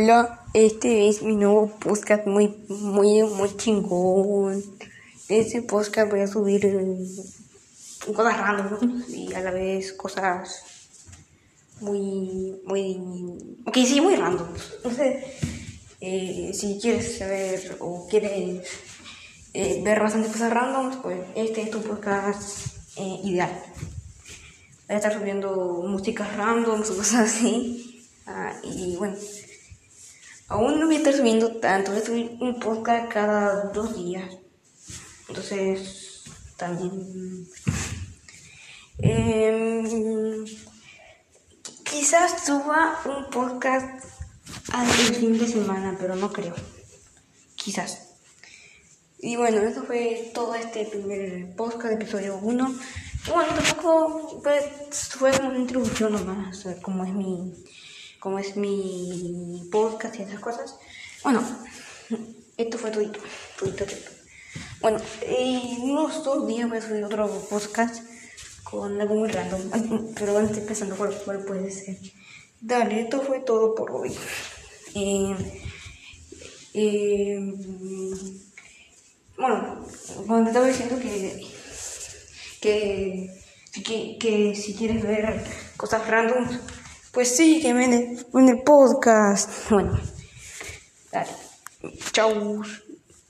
Hola, este es mi nuevo podcast muy, muy, muy chingón. Este podcast voy a subir eh, cosas random y a la vez cosas muy, muy, ok, sí, muy random. Entonces, eh, si quieres saber o quieres eh, ver bastantes cosas random, pues este es tu podcast eh, ideal. Voy a estar subiendo músicas random, cosas así. Ah, y bueno. Aún no voy a estar subiendo tanto, voy a subir un podcast cada dos días. Entonces, también... Eh, quizás suba un podcast al fin de semana, pero no creo. Quizás. Y bueno, eso fue todo este primer podcast, episodio 1. Bueno, tampoco fue, fue una introducción nomás, como es mi como es mi podcast y esas cosas. Bueno, esto fue todo, todo, todo. Bueno, en unos dos días voy a subir otro podcast con algo muy random, pero estoy pensando cuál, cuál puede ser. Dale, esto fue todo por hoy. Eh, eh, bueno, cuando te estaba diciendo que, que, que, que si quieres ver cosas random, pues sígueme en el, en el podcast. Bueno, dale. Chau.